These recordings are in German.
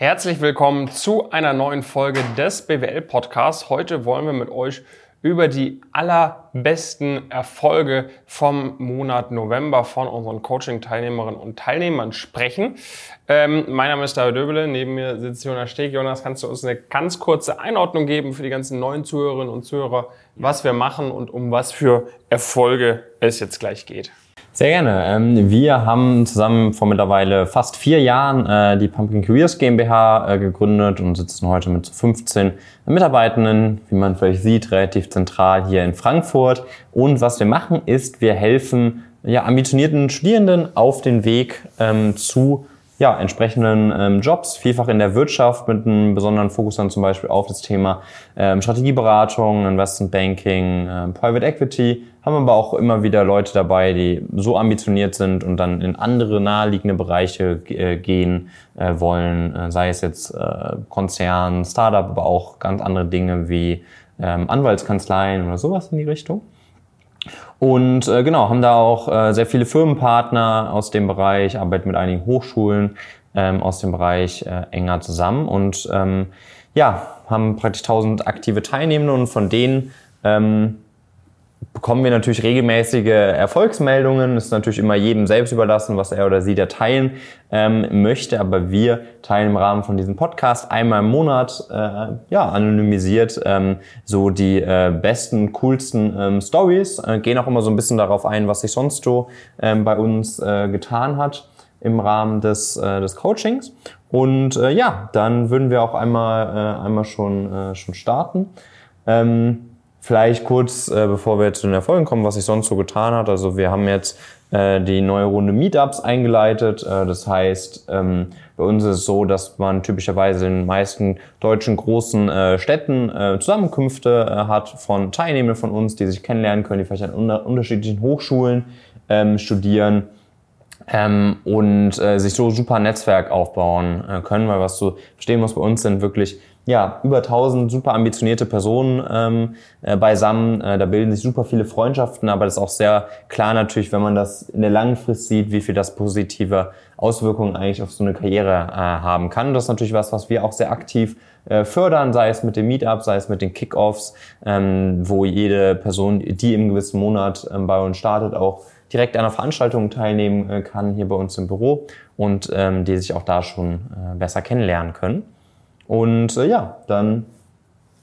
Herzlich willkommen zu einer neuen Folge des BWL Podcasts. Heute wollen wir mit euch über die allerbesten Erfolge vom Monat November von unseren Coaching-Teilnehmerinnen und Teilnehmern sprechen. Ähm, mein Name ist David Döbele, neben mir sitzt Jonas Steg. Jonas, kannst du uns eine ganz kurze Einordnung geben für die ganzen neuen Zuhörerinnen und Zuhörer, was wir machen und um was für Erfolge es jetzt gleich geht? Sehr gerne. Ähm, wir haben zusammen vor mittlerweile fast vier Jahren äh, die Pumpkin Careers GmbH äh, gegründet und sitzen heute mit 15 Mitarbeitenden, wie man vielleicht sieht, relativ zentral hier in Frankfurt. Und was wir machen ist, wir helfen ja, ambitionierten Studierenden auf den Weg ähm, zu ja, entsprechenden ähm, Jobs, vielfach in der Wirtschaft mit einem besonderen Fokus dann zum Beispiel auf das Thema ähm, Strategieberatung, Investment Banking, ähm, Private Equity, haben aber auch immer wieder Leute dabei, die so ambitioniert sind und dann in andere naheliegende Bereiche äh, gehen äh, wollen, äh, sei es jetzt äh, Konzern, Startup, aber auch ganz andere Dinge wie ähm, Anwaltskanzleien oder sowas in die Richtung. Und äh, genau, haben da auch äh, sehr viele Firmenpartner aus dem Bereich, arbeiten mit einigen Hochschulen ähm, aus dem Bereich äh, enger zusammen. Und ähm, ja, haben praktisch 1000 aktive Teilnehmende und von denen ähm, bekommen wir natürlich regelmäßige Erfolgsmeldungen. Ist natürlich immer jedem selbst überlassen, was er oder sie da teilen ähm, möchte. Aber wir teilen im Rahmen von diesem Podcast einmal im Monat, äh, ja, anonymisiert ähm, so die äh, besten, coolsten ähm, Stories. Äh, gehen auch immer so ein bisschen darauf ein, was sich sonst so ähm, bei uns äh, getan hat im Rahmen des, äh, des Coachings. Und äh, ja, dann würden wir auch einmal, äh, einmal schon, äh, schon starten. Ähm, Vielleicht kurz, äh, bevor wir zu den Erfolgen kommen, was sich sonst so getan hat. Also wir haben jetzt äh, die neue Runde Meetups eingeleitet. Äh, das heißt, ähm, bei uns ist es so, dass man typischerweise in den meisten deutschen großen äh, Städten äh, Zusammenkünfte äh, hat von Teilnehmern von uns, die sich kennenlernen können, die vielleicht an unter unterschiedlichen Hochschulen ähm, studieren. Ähm, und äh, sich so super Netzwerk aufbauen äh, können, weil was du verstehen musst, bei uns sind wirklich ja, über 1000 super ambitionierte Personen ähm, äh, beisammen. Äh, da bilden sich super viele Freundschaften, aber das ist auch sehr klar natürlich, wenn man das in der langen Frist sieht, wie viel das positive Auswirkungen eigentlich auf so eine Karriere äh, haben kann. Das ist natürlich was, was wir auch sehr aktiv äh, fördern, sei es mit dem Meetup, sei es mit den Kickoffs, ähm, wo jede Person, die im gewissen Monat ähm, bei uns startet, auch direkt an einer Veranstaltung teilnehmen äh, kann hier bei uns im Büro und ähm, die sich auch da schon äh, besser kennenlernen können. Und äh, ja, dann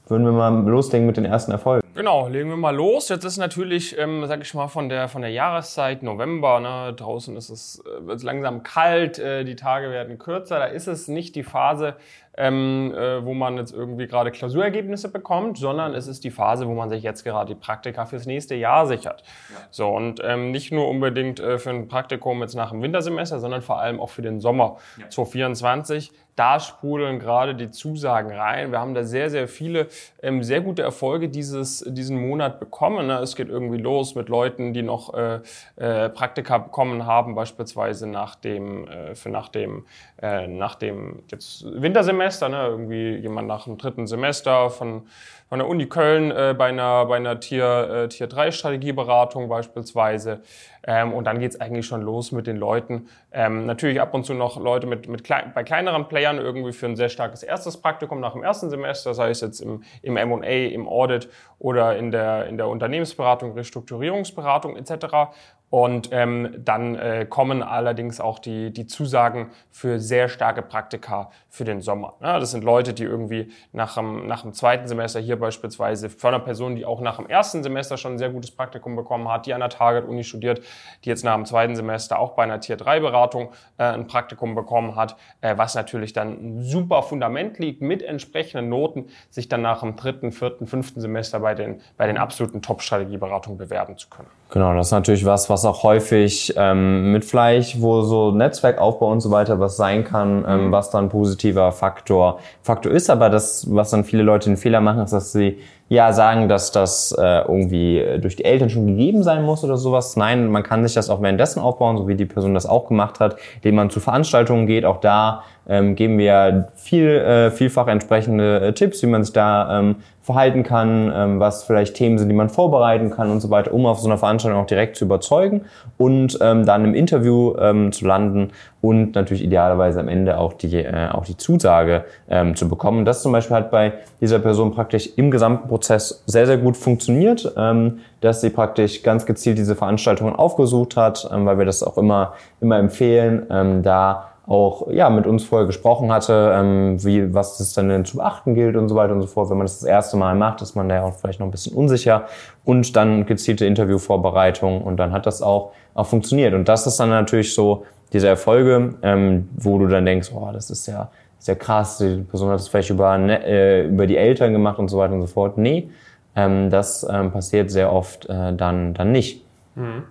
würden wir mal loslegen mit den ersten Erfolgen. Genau, legen wir mal los. Jetzt ist natürlich, ähm, sag ich mal, von der, von der Jahreszeit November, ne, draußen ist es, äh, wird langsam kalt, äh, die Tage werden kürzer, da ist es nicht die Phase, ähm, äh, wo man jetzt irgendwie gerade Klausurergebnisse bekommt, sondern es ist die Phase, wo man sich jetzt gerade die Praktika fürs nächste Jahr sichert. Ja. So, und ähm, nicht nur unbedingt äh, für ein Praktikum jetzt nach dem Wintersemester, sondern vor allem auch für den Sommer ja. 2024 da sprudeln gerade die Zusagen rein. Wir haben da sehr, sehr viele ähm, sehr gute Erfolge dieses, diesen Monat bekommen. Ne? Es geht irgendwie los mit Leuten, die noch äh, äh, Praktika bekommen haben, beispielsweise nach dem, äh, für nach dem, äh, nach dem jetzt Wintersemester, ne? irgendwie jemand nach dem dritten Semester von von der Uni Köln äh, bei einer, bei einer Tier, äh, Tier 3 Strategieberatung beispielsweise. Ähm, und dann geht's eigentlich schon los mit den Leuten. Ähm, natürlich ab und zu noch Leute mit, mit klei bei kleineren Playern irgendwie für ein sehr starkes erstes Praktikum nach dem ersten Semester, sei es jetzt im, im M&A, im Audit oder in der, in der Unternehmensberatung, Restrukturierungsberatung etc. Und ähm, dann äh, kommen allerdings auch die, die Zusagen für sehr starke Praktika für den Sommer. Ja, das sind Leute, die irgendwie nach dem, nach dem zweiten Semester hier beispielsweise von einer Person, die auch nach dem ersten Semester schon ein sehr gutes Praktikum bekommen hat, die an der Target-Uni studiert, die jetzt nach dem zweiten Semester auch bei einer Tier-3-Beratung äh, ein Praktikum bekommen hat, äh, was natürlich dann ein super Fundament liegt mit entsprechenden Noten, sich dann nach dem dritten, vierten, fünften Semester bei den, bei den absoluten Top-Strategieberatungen bewerben zu können. Genau, das ist natürlich was, was auch häufig ähm, mit vielleicht, wo so Netzwerkaufbau und so weiter was sein kann, ähm, mhm. was dann positiver Faktor Faktor ist. Aber das, was dann viele Leute den Fehler machen, ist, dass sie ja sagen, dass das äh, irgendwie durch die Eltern schon gegeben sein muss oder sowas. Nein, man kann sich das auch währenddessen aufbauen, so wie die Person das auch gemacht hat, indem man zu Veranstaltungen geht. Auch da ähm, geben wir viel, äh, vielfach entsprechende äh, Tipps, wie man sich da ähm, verhalten kann, ähm, was vielleicht Themen sind, die man vorbereiten kann und so weiter, um auf so einer Veranstaltung auch direkt zu überzeugen und ähm, dann im Interview ähm, zu landen und natürlich idealerweise am Ende auch die, äh, auch die Zusage ähm, zu bekommen. Das zum Beispiel hat bei dieser Person praktisch im gesamten Prozess sehr, sehr gut funktioniert, ähm, dass sie praktisch ganz gezielt diese Veranstaltungen aufgesucht hat, ähm, weil wir das auch immer, immer empfehlen, ähm, da auch ja mit uns vorher gesprochen hatte, ähm, wie was es dann zu beachten gilt und so weiter und so fort. Wenn man das das erste Mal macht, ist man da auch vielleicht noch ein bisschen unsicher und dann gezielte Interviewvorbereitung und dann hat das auch auch funktioniert und das ist dann natürlich so diese Erfolge, ähm, wo du dann denkst, oh, das ist ja sehr krass, die Person hat es vielleicht über ne, äh, über die Eltern gemacht und so weiter und so fort. Nee, ähm, das ähm, passiert sehr oft äh, dann dann nicht. Mhm.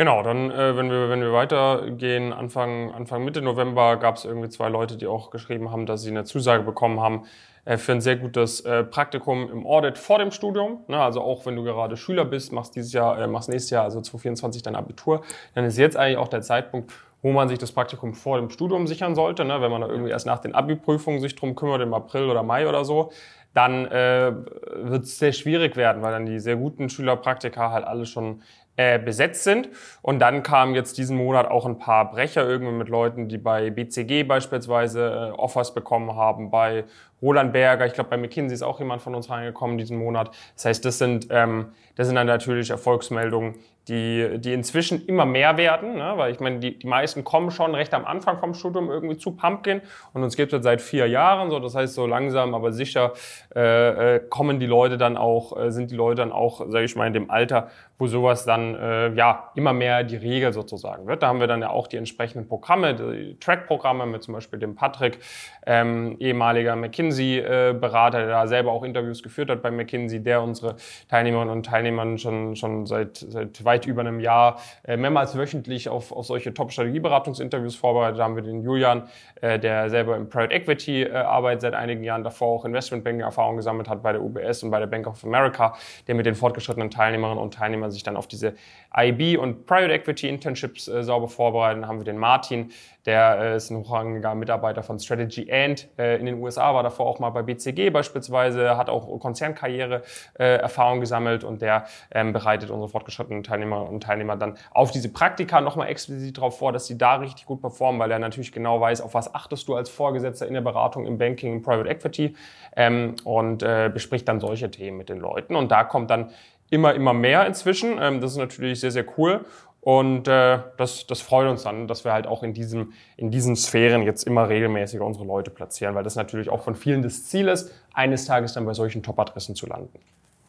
Genau, dann, äh, wenn, wir, wenn wir weitergehen, Anfang, Anfang Mitte November gab es irgendwie zwei Leute, die auch geschrieben haben, dass sie eine Zusage bekommen haben äh, für ein sehr gutes äh, Praktikum im Audit vor dem Studium. Ne? Also auch wenn du gerade Schüler bist, machst dieses Jahr, äh, machst nächstes Jahr, also 2024 dein Abitur, dann ist jetzt eigentlich auch der Zeitpunkt, wo man sich das Praktikum vor dem Studium sichern sollte. Ne? Wenn man da irgendwie erst nach den Abi-Prüfungen sich drum kümmert, im April oder Mai oder so, dann äh, wird es sehr schwierig werden, weil dann die sehr guten Schülerpraktika halt alle schon äh, besetzt sind. Und dann kamen jetzt diesen Monat auch ein paar Brecher irgendwie mit Leuten, die bei BCG beispielsweise äh, Offers bekommen haben, bei Roland Berger, ich glaube bei McKinsey ist auch jemand von uns reingekommen diesen Monat. Das heißt, das sind, ähm, das sind dann natürlich Erfolgsmeldungen, die, die inzwischen immer mehr werden, ne? weil ich meine, die, die meisten kommen schon recht am Anfang vom Studium irgendwie zu Pumpkin und uns gibt es seit vier Jahren, so das heißt so langsam, aber sicher äh, äh, kommen die Leute dann auch, äh, sind die Leute dann auch, sage ich mal, in dem Alter, wo sowas dann äh, ja immer mehr die Regel sozusagen wird. Da haben wir dann ja auch die entsprechenden Programme, die Track-Programme mit zum Beispiel dem Patrick, ähm, ehemaliger McKinsey-Berater, der da selber auch Interviews geführt hat bei McKinsey, der unsere Teilnehmerinnen und Teilnehmer schon, schon seit, seit weit über einem Jahr äh, mehrmals wöchentlich auf, auf solche Top-Strategieberatungsinterviews vorbereitet. Da haben wir den Julian, äh, der selber im Private Equity äh, arbeitet, seit einigen Jahren davor auch Investmentbanking-Erfahrung gesammelt hat bei der UBS und bei der Bank of America, der mit den fortgeschrittenen Teilnehmerinnen und Teilnehmern sich dann auf diese IB und Private Equity Internships äh, sauber vorbereitet. Dann haben wir den Martin, der äh, ist ein hochrangiger Mitarbeiter von Strategy And äh, in den USA, war davor auch mal bei BCG beispielsweise, hat auch Konzernkarriere äh, Erfahrung gesammelt und der ähm, bereitet unsere fortgeschrittenen Teilnehmer und Teilnehmer dann auf diese Praktika nochmal explizit darauf vor, dass sie da richtig gut performen, weil er natürlich genau weiß, auf was achtest du als Vorgesetzter in der Beratung im Banking, im Private Equity ähm, und äh, bespricht dann solche Themen mit den Leuten. Und da kommt dann immer, immer mehr inzwischen. Ähm, das ist natürlich sehr, sehr cool. Und äh, das, das freut uns dann, dass wir halt auch in, diesem, in diesen Sphären jetzt immer regelmäßiger unsere Leute platzieren, weil das natürlich auch von vielen das Ziel ist, eines Tages dann bei solchen Top-Adressen zu landen.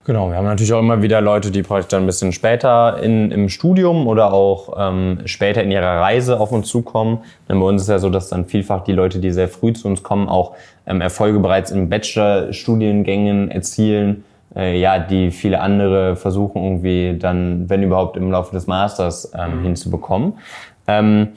Genau, wir haben natürlich auch immer wieder Leute, die praktisch dann ein bisschen später in, im Studium oder auch ähm, später in ihrer Reise auf uns zukommen. Denn bei uns ist ja so, dass dann vielfach die Leute, die sehr früh zu uns kommen, auch ähm, Erfolge bereits in Bachelor-Studiengängen erzielen äh, ja, die viele andere versuchen irgendwie dann, wenn überhaupt, im Laufe des Masters ähm, mhm. hinzubekommen. Ähm,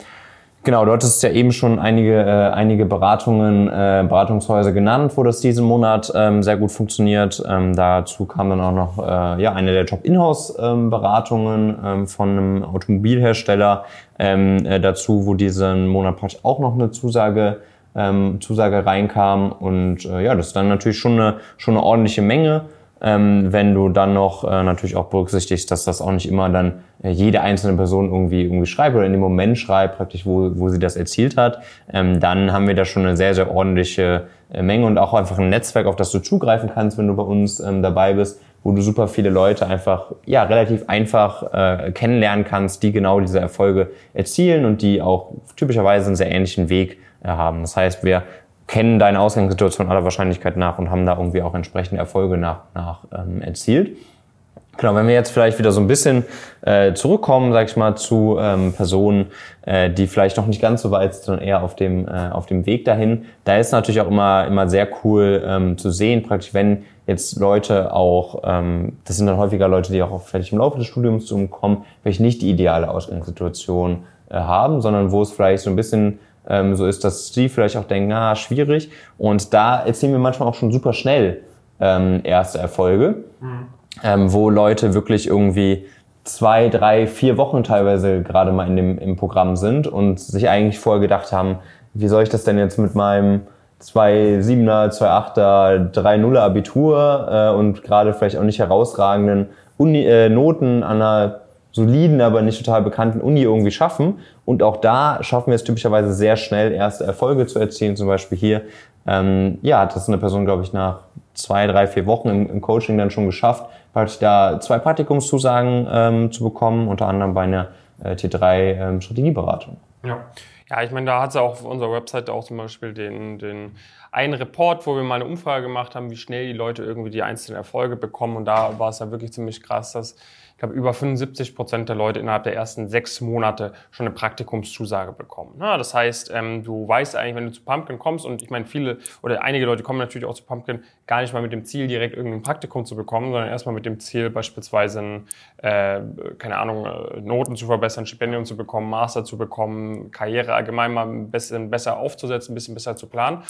genau, dort ist ja eben schon einige, äh, einige Beratungen, äh, Beratungshäuser genannt, wo das diesen Monat ähm, sehr gut funktioniert. Ähm, dazu kam dann auch noch äh, ja, eine der Top-Inhouse-Beratungen ähm, von einem Automobilhersteller ähm, äh, dazu, wo diesen Monat praktisch auch noch eine Zusage ähm, Zusage reinkam und äh, ja, das ist dann natürlich schon eine, schon eine ordentliche Menge ähm, wenn du dann noch äh, natürlich auch berücksichtigst, dass das auch nicht immer dann äh, jede einzelne Person irgendwie irgendwie schreibt oder in dem Moment schreibt, praktisch wo, wo sie das erzielt hat, ähm, dann haben wir da schon eine sehr, sehr ordentliche äh, Menge und auch einfach ein Netzwerk, auf das du zugreifen kannst, wenn du bei uns ähm, dabei bist, wo du super viele Leute einfach ja relativ einfach äh, kennenlernen kannst, die genau diese Erfolge erzielen und die auch typischerweise einen sehr ähnlichen Weg äh, haben. Das heißt, wir kennen deine Ausgangssituation aller Wahrscheinlichkeit nach und haben da irgendwie auch entsprechende Erfolge nach, nach ähm, erzielt. Genau, wenn wir jetzt vielleicht wieder so ein bisschen äh, zurückkommen, sag ich mal, zu ähm, Personen, äh, die vielleicht noch nicht ganz so weit sind, sondern eher auf dem, äh, auf dem Weg dahin, da ist natürlich auch immer, immer sehr cool ähm, zu sehen, praktisch wenn jetzt Leute auch, ähm, das sind dann häufiger Leute, die auch vielleicht im Laufe des Studiums zu kommen, vielleicht nicht die ideale Ausgangssituation äh, haben, sondern wo es vielleicht so ein bisschen ähm, so ist, dass die vielleicht auch denken, ah, schwierig. Und da erzählen wir manchmal auch schon super schnell ähm, erste Erfolge, mhm. ähm, wo Leute wirklich irgendwie zwei, drei, vier Wochen teilweise gerade mal in dem, im Programm sind und sich eigentlich vorher gedacht haben, wie soll ich das denn jetzt mit meinem 2,7er, 2,8er, 3,0er Abitur äh, und gerade vielleicht auch nicht herausragenden Uni, äh, Noten an einer soliden, aber nicht total bekannten Uni irgendwie schaffen. Und auch da schaffen wir es typischerweise sehr schnell, erste Erfolge zu erzielen. Zum Beispiel hier, ähm, ja, das eine Person, glaube ich, nach zwei, drei, vier Wochen im, im Coaching dann schon geschafft, praktisch da zwei Praktikumszusagen ähm, zu bekommen, unter anderem bei einer äh, T3 ähm. Ja. Ja, ich meine, da hat es auch auf unserer Website auch zum Beispiel den, den einen Report, wo wir mal eine Umfrage gemacht haben, wie schnell die Leute irgendwie die einzelnen Erfolge bekommen. Und da war es ja wirklich ziemlich krass, dass ich glaube, über 75 Prozent der Leute innerhalb der ersten sechs Monate schon eine Praktikumszusage bekommen. Ja, das heißt, ähm, du weißt eigentlich, wenn du zu Pumpkin kommst, und ich meine, viele oder einige Leute kommen natürlich auch zu Pumpkin gar nicht mal mit dem Ziel, direkt irgendein Praktikum zu bekommen, sondern erstmal mit dem Ziel, beispielsweise, äh, keine Ahnung, äh, Noten zu verbessern, Stipendium zu bekommen, Master zu bekommen, Karriere allgemein mal ein bisschen besser aufzusetzen, ein bisschen besser zu planen.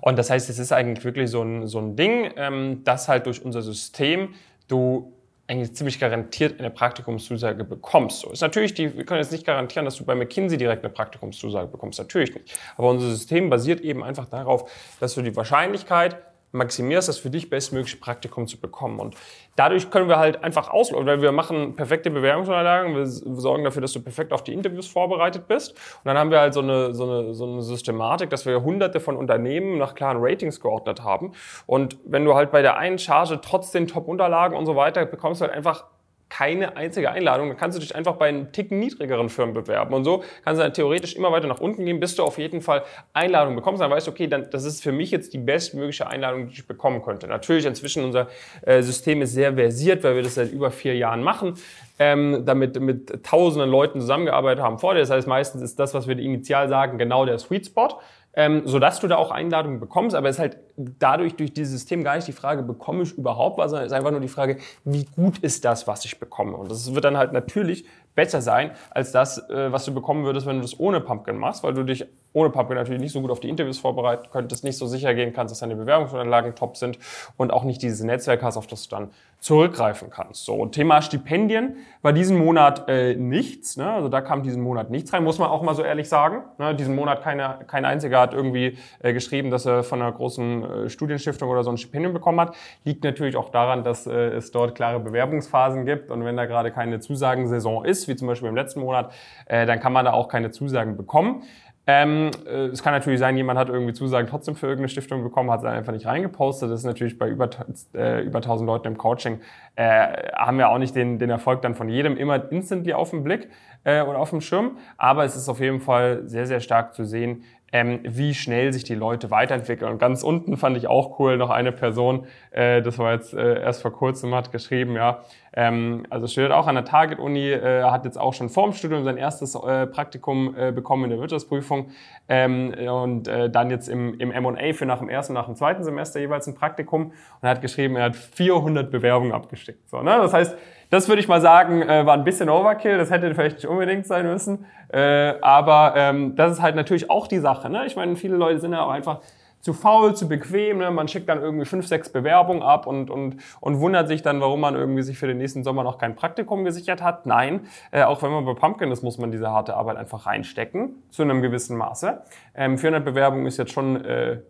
Und das heißt, es ist eigentlich wirklich so ein, so ein Ding, ähm, dass halt durch unser System du eigentlich ziemlich garantiert eine Praktikumszusage bekommst. So ist natürlich, die, wir können jetzt nicht garantieren, dass du bei McKinsey direkt eine Praktikumszusage bekommst, natürlich nicht. Aber unser System basiert eben einfach darauf, dass du die Wahrscheinlichkeit maximierst, das für dich bestmögliche Praktikum zu bekommen. Und dadurch können wir halt einfach auslösen, weil wir machen perfekte Bewerbungsunterlagen, wir sorgen dafür, dass du perfekt auf die Interviews vorbereitet bist. Und dann haben wir halt so eine, so eine, so eine Systematik, dass wir hunderte von Unternehmen nach klaren Ratings geordnet haben. Und wenn du halt bei der einen Charge trotz den Top-Unterlagen und so weiter bekommst du halt einfach keine einzige Einladung. Dann kannst du dich einfach bei einem Ticken niedrigeren Firmen bewerben. Und so kannst du dann theoretisch immer weiter nach unten gehen, bis du auf jeden Fall Einladungen bekommst. Dann weißt du, okay, dann, das ist für mich jetzt die bestmögliche Einladung, die ich bekommen könnte. Natürlich inzwischen unser äh, System ist sehr versiert, weil wir das seit über vier Jahren machen. Ähm, damit mit tausenden Leuten zusammengearbeitet haben vor dir. Das heißt, meistens ist das, was wir initial sagen, genau der Sweet Spot ähm, sodass du da auch Einladungen bekommst. Aber es ist halt dadurch durch dieses System gar nicht die Frage, bekomme ich überhaupt was, sondern es ist einfach nur die Frage, wie gut ist das, was ich bekomme. Und das wird dann halt natürlich besser sein als das, äh, was du bekommen würdest, wenn du das ohne Pumpkin machst, weil du dich ohne Pumpkin natürlich nicht so gut auf die Interviews vorbereiten könntest, nicht so sicher gehen kannst, dass deine Bewerbungsunterlagen top sind und auch nicht dieses Netzwerk hast, auf das du dann zurückgreifen kannst. So, Thema Stipendien war diesen Monat äh, nichts. Ne? Also da kam diesen Monat nichts rein, muss man auch mal so ehrlich sagen. Ne? Diesen Monat keine, kein einziger hat irgendwie äh, geschrieben, dass er von einer großen äh, Studienstiftung oder so ein Stipendium bekommen hat. Liegt natürlich auch daran, dass äh, es dort klare Bewerbungsphasen gibt und wenn da gerade keine Zusagensaison ist, wie zum Beispiel im letzten Monat, äh, dann kann man da auch keine Zusagen bekommen. Ähm, äh, es kann natürlich sein, jemand hat irgendwie Zusagen trotzdem für irgendeine Stiftung bekommen, hat es einfach nicht reingepostet. Das ist natürlich bei über, äh, über 1000 Leuten im Coaching, äh, haben wir auch nicht den, den Erfolg dann von jedem immer instantly auf dem Blick äh, oder auf dem Schirm. Aber es ist auf jeden Fall sehr, sehr stark zu sehen, ähm, wie schnell sich die Leute weiterentwickeln. Und ganz unten fand ich auch cool, noch eine Person, äh, das war jetzt äh, erst vor kurzem, hat geschrieben, ja, ähm, also studiert auch an der Target-Uni, äh, hat jetzt auch schon vorm Studium sein erstes äh, Praktikum äh, bekommen in der Wirtschaftsprüfung ähm, und äh, dann jetzt im, im M&A für nach dem ersten und nach dem zweiten Semester jeweils ein Praktikum und hat geschrieben, er hat 400 Bewerbungen abgesteckt. So, ne? Das heißt, das würde ich mal sagen, äh, war ein bisschen Overkill. Das hätte vielleicht nicht unbedingt sein müssen. Äh, aber ähm, das ist halt natürlich auch die Sache. Ne? Ich meine, viele Leute sind ja auch einfach zu faul, zu bequem. Ne? Man schickt dann irgendwie fünf, sechs Bewerbungen ab und, und, und wundert sich dann, warum man irgendwie sich für den nächsten Sommer noch kein Praktikum gesichert hat. Nein, äh, auch wenn man bei Pumpkin ist, muss man diese harte Arbeit einfach reinstecken, zu einem gewissen Maße. Ähm, 400 Bewerbungen ist jetzt schon äh,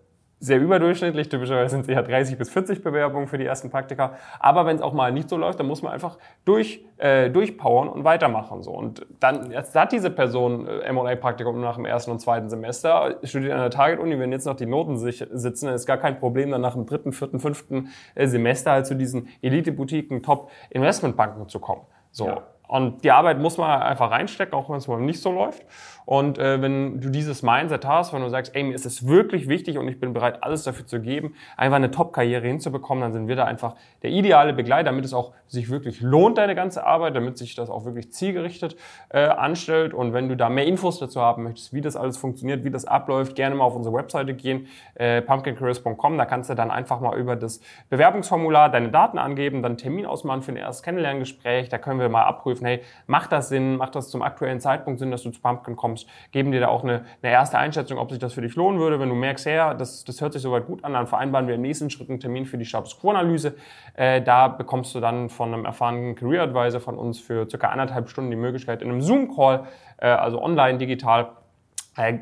sehr überdurchschnittlich. Typischerweise sind es eher 30 bis 40 Bewerbungen für die ersten Praktika. Aber wenn es auch mal nicht so läuft, dann muss man einfach durch, äh, durchpowern und weitermachen. So. Und dann jetzt hat diese Person äh, M&A-Praktikum nach dem ersten und zweiten Semester, studiert an der Target-Uni, wenn jetzt noch die Noten sich sitzen, dann ist gar kein Problem, dann nach dem dritten, vierten, fünften äh, Semester halt zu diesen Elite-Boutiquen, Top-Investmentbanken zu kommen. So. Ja. Und die Arbeit muss man einfach reinstecken, auch wenn es mal nicht so läuft. Und äh, wenn du dieses Mindset hast, wenn du sagst, ey, mir ist es wirklich wichtig und ich bin bereit, alles dafür zu geben, einfach eine Top-Karriere hinzubekommen, dann sind wir da einfach der ideale Begleiter, damit es auch sich wirklich lohnt, deine ganze Arbeit, damit sich das auch wirklich zielgerichtet äh, anstellt. Und wenn du da mehr Infos dazu haben möchtest, wie das alles funktioniert, wie das abläuft, gerne mal auf unsere Webseite gehen, äh, pumpkincareers.com. Da kannst du dann einfach mal über das Bewerbungsformular deine Daten angeben, dann einen Termin ausmachen für ein erstes Kennenlerngespräch. Da können wir mal abprüfen, prüfen, hey, macht das Sinn, macht das zum aktuellen Zeitpunkt Sinn, dass du zu Pumpkin kommst, geben dir da auch eine, eine erste Einschätzung, ob sich das für dich lohnen würde. Wenn du merkst, ja, das, das hört sich soweit gut an, dann vereinbaren wir im nächsten Schritt einen Termin für die Status Quo-Analyse. Äh, da bekommst du dann von einem erfahrenen Career Advisor von uns für circa anderthalb Stunden die Möglichkeit, in einem Zoom-Call, äh, also online, digital,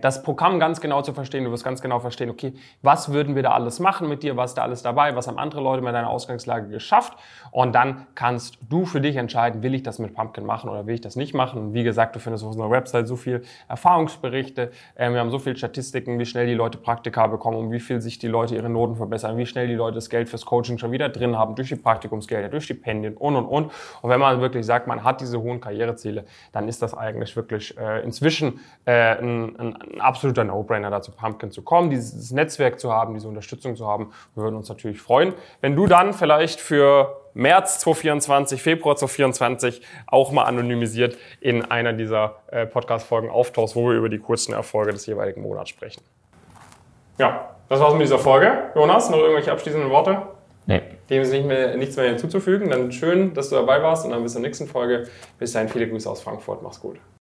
das Programm ganz genau zu verstehen, du wirst ganz genau verstehen, okay, was würden wir da alles machen mit dir, was ist da alles dabei, was haben andere Leute mit deiner Ausgangslage geschafft und dann kannst du für dich entscheiden, will ich das mit Pumpkin machen oder will ich das nicht machen. Und wie gesagt, du findest auf unserer Website so viel Erfahrungsberichte, äh, wir haben so viele Statistiken, wie schnell die Leute Praktika bekommen und wie viel sich die Leute ihre Noten verbessern, wie schnell die Leute das Geld fürs Coaching schon wieder drin haben, durch die Praktikumsgelder, durch Stipendien und und und. Und wenn man wirklich sagt, man hat diese hohen Karriereziele, dann ist das eigentlich wirklich äh, inzwischen äh, ein ein, ein absoluter No-Brainer dazu, Pumpkin zu kommen, dieses Netzwerk zu haben, diese Unterstützung zu haben. Wir würden uns natürlich freuen, wenn du dann vielleicht für März 2024, Februar 2024 auch mal anonymisiert in einer dieser äh, Podcast-Folgen auftauchst, wo wir über die kurzen Erfolge des jeweiligen Monats sprechen. Ja, das war's mit dieser Folge. Jonas, noch irgendwelche abschließenden Worte? Nee. Dem ist nicht mehr, nichts mehr hinzuzufügen. Dann schön, dass du dabei warst und dann bis zur nächsten Folge. Bis dahin viele Grüße aus Frankfurt. Mach's gut.